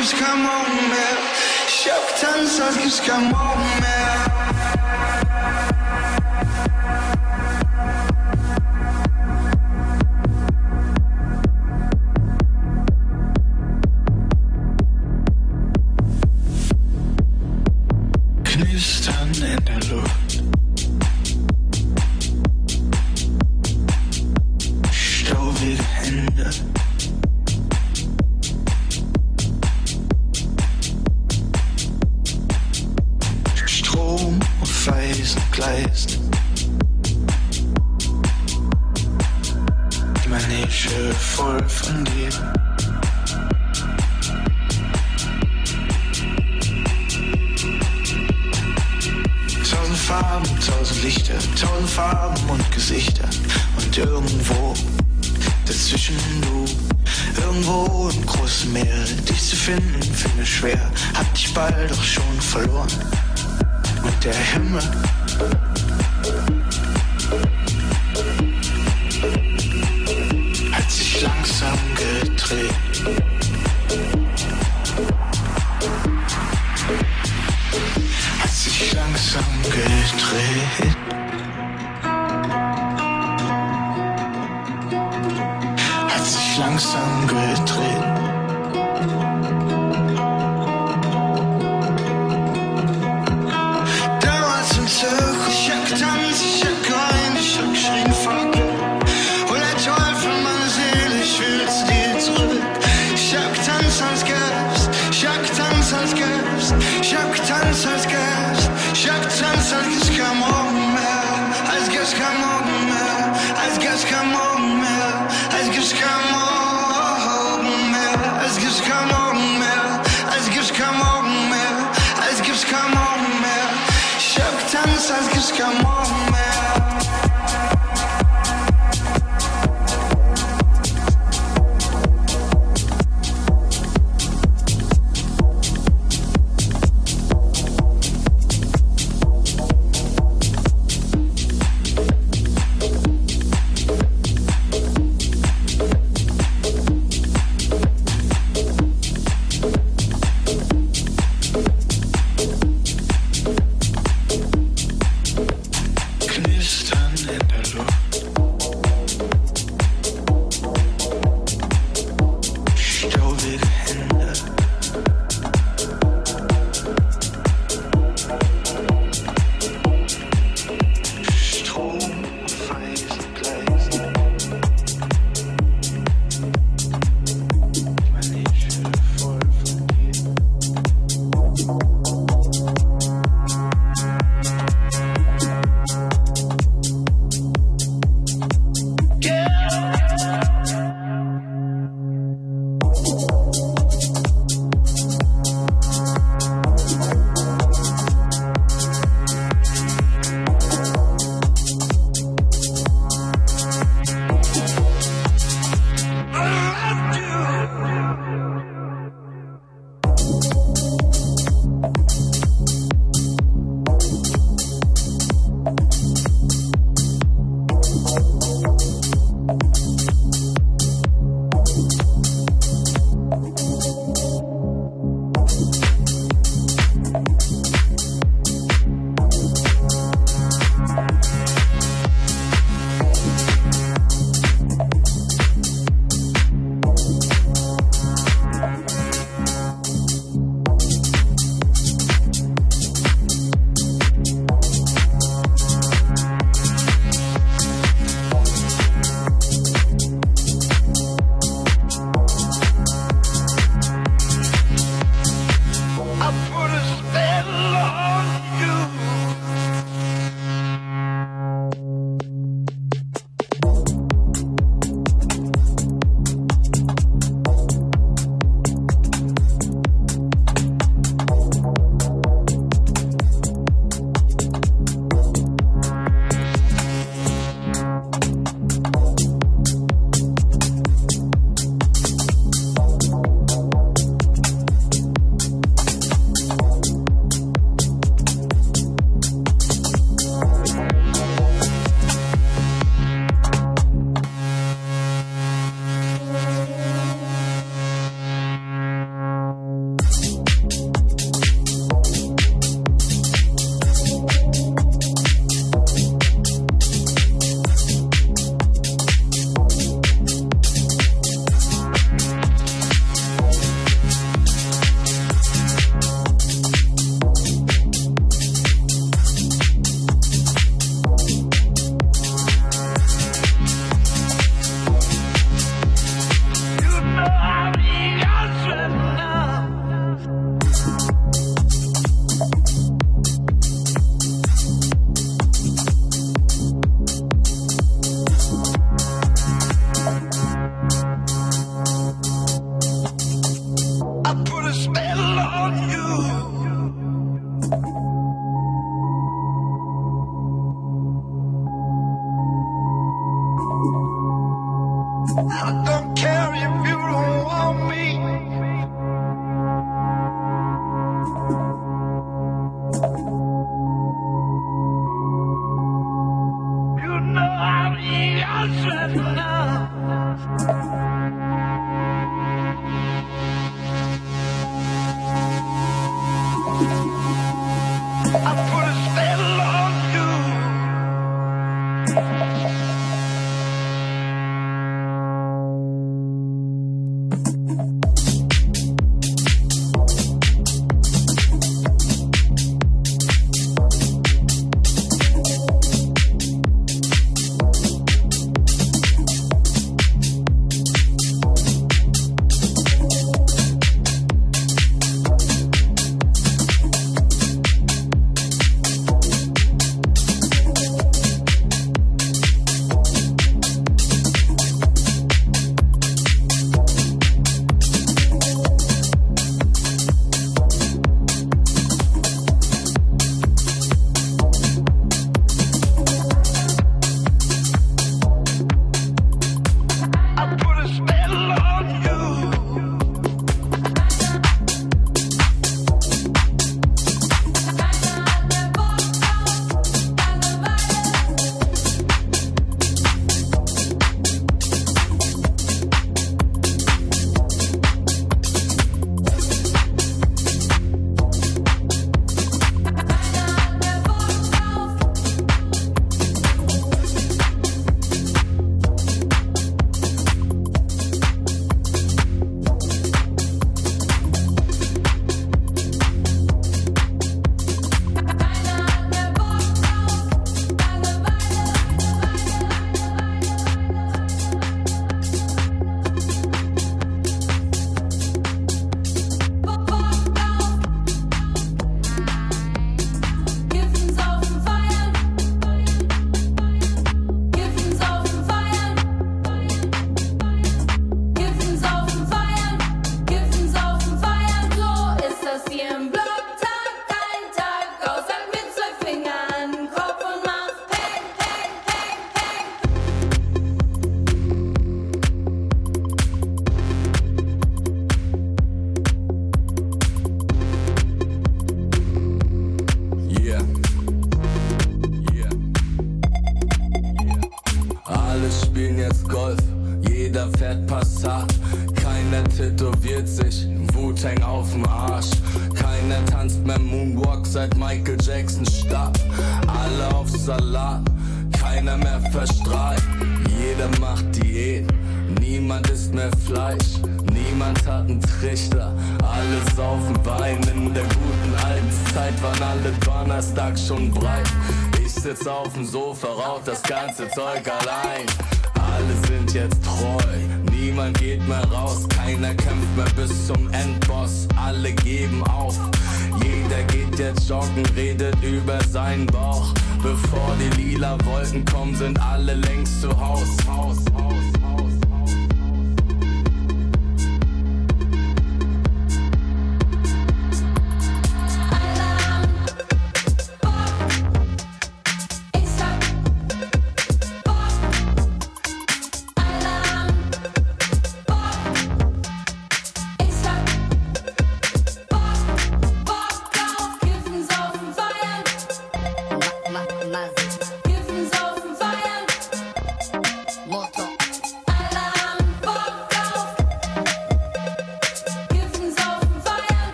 als gäb's kein Morgen mehr. Ich hab getanzt, als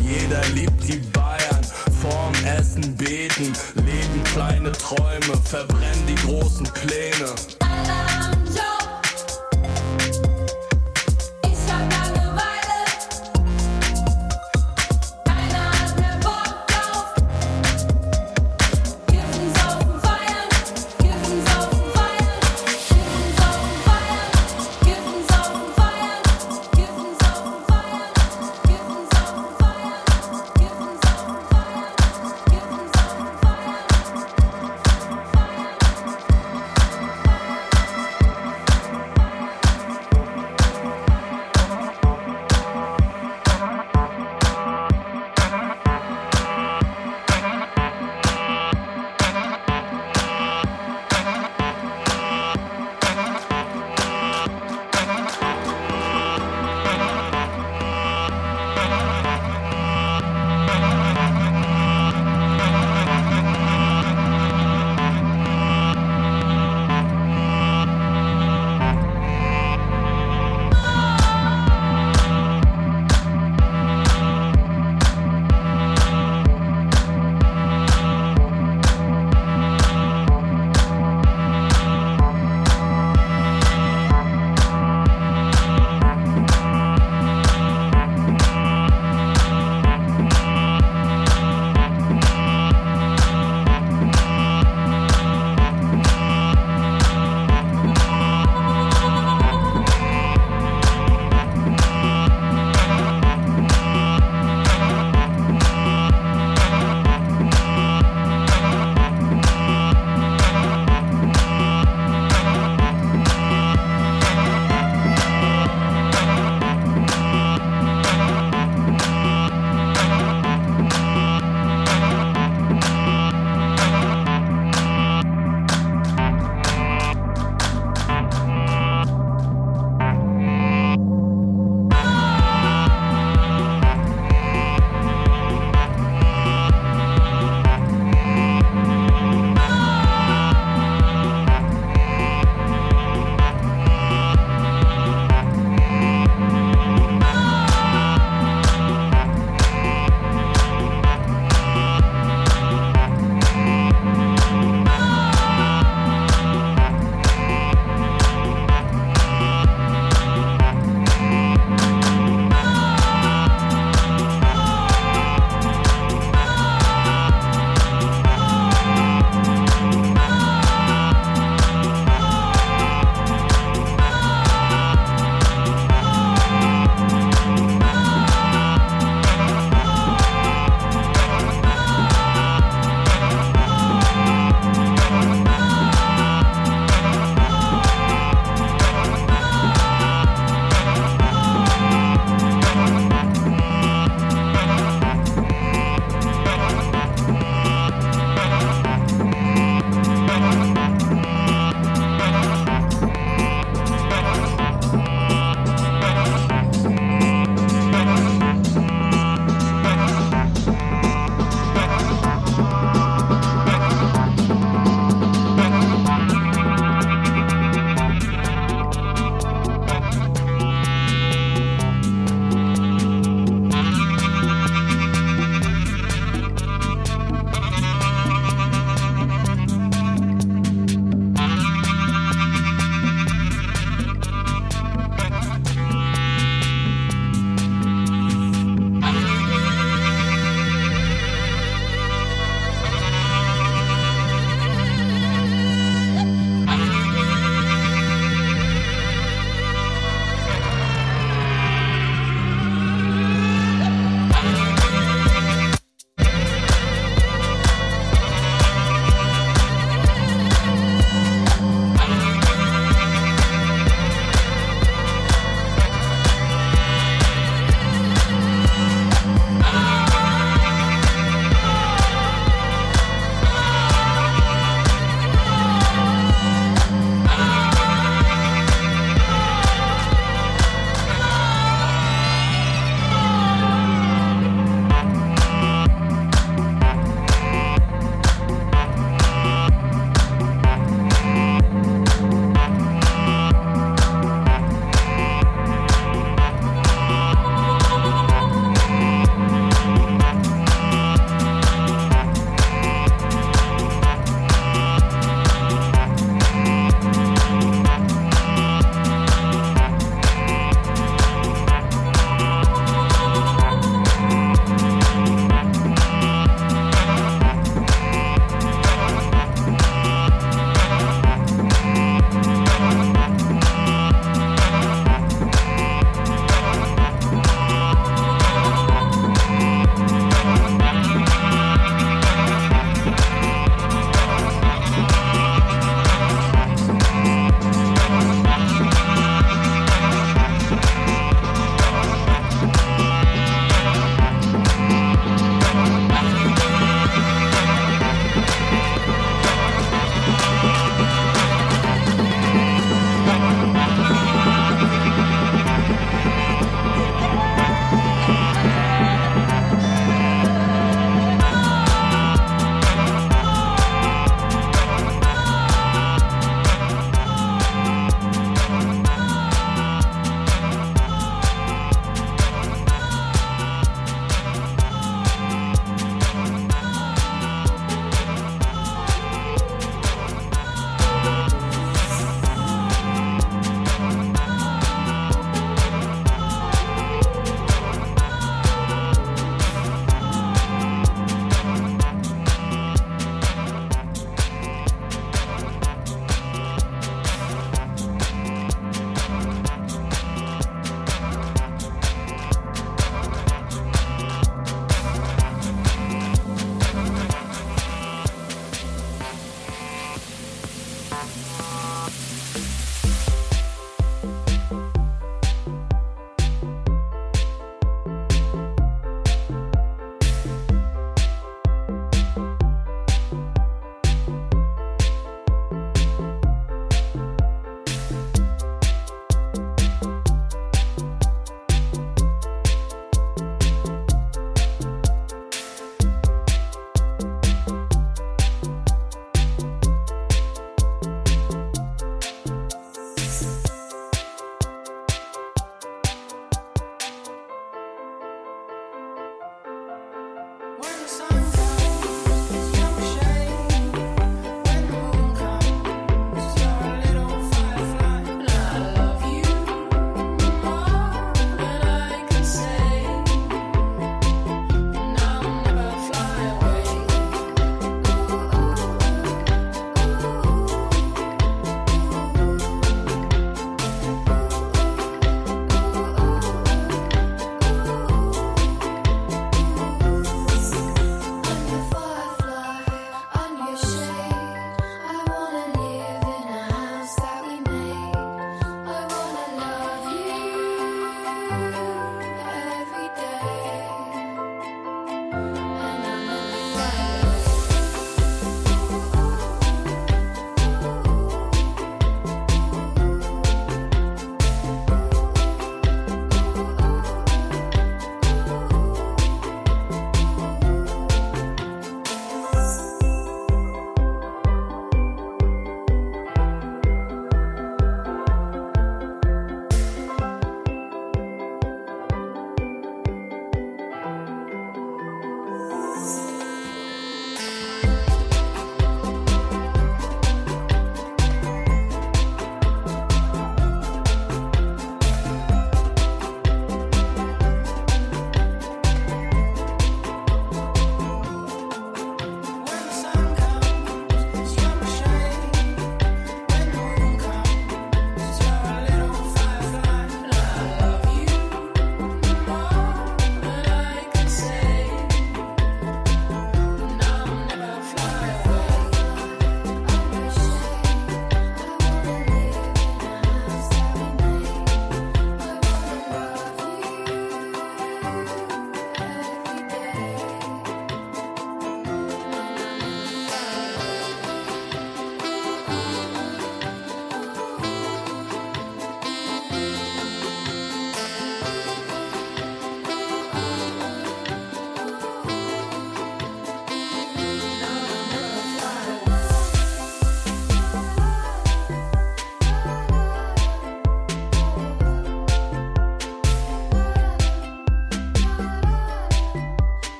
Jeder liebt die Bayern, vorm Essen beten, leben kleine Träume, verbrennen die großen Pläne.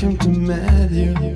came to meet you.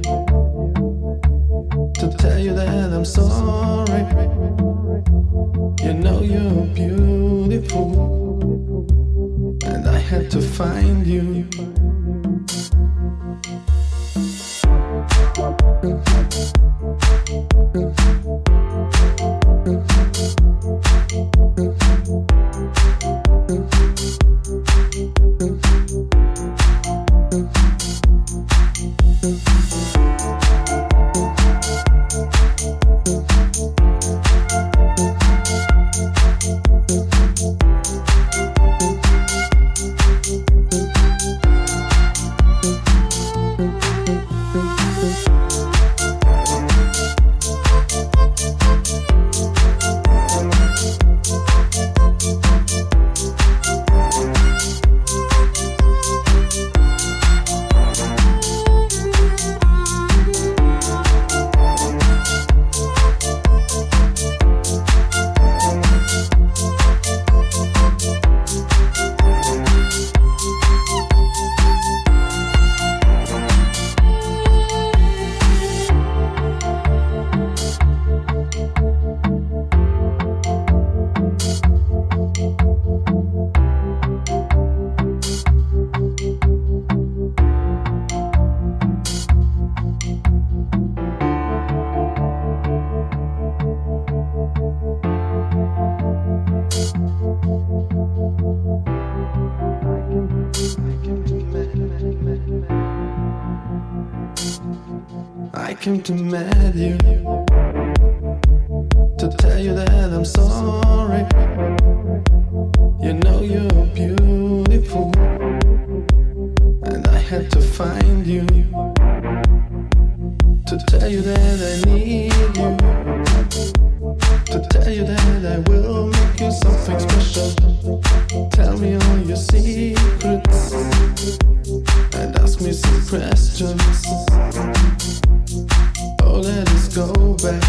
let us go back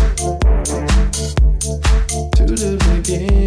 to the beginning.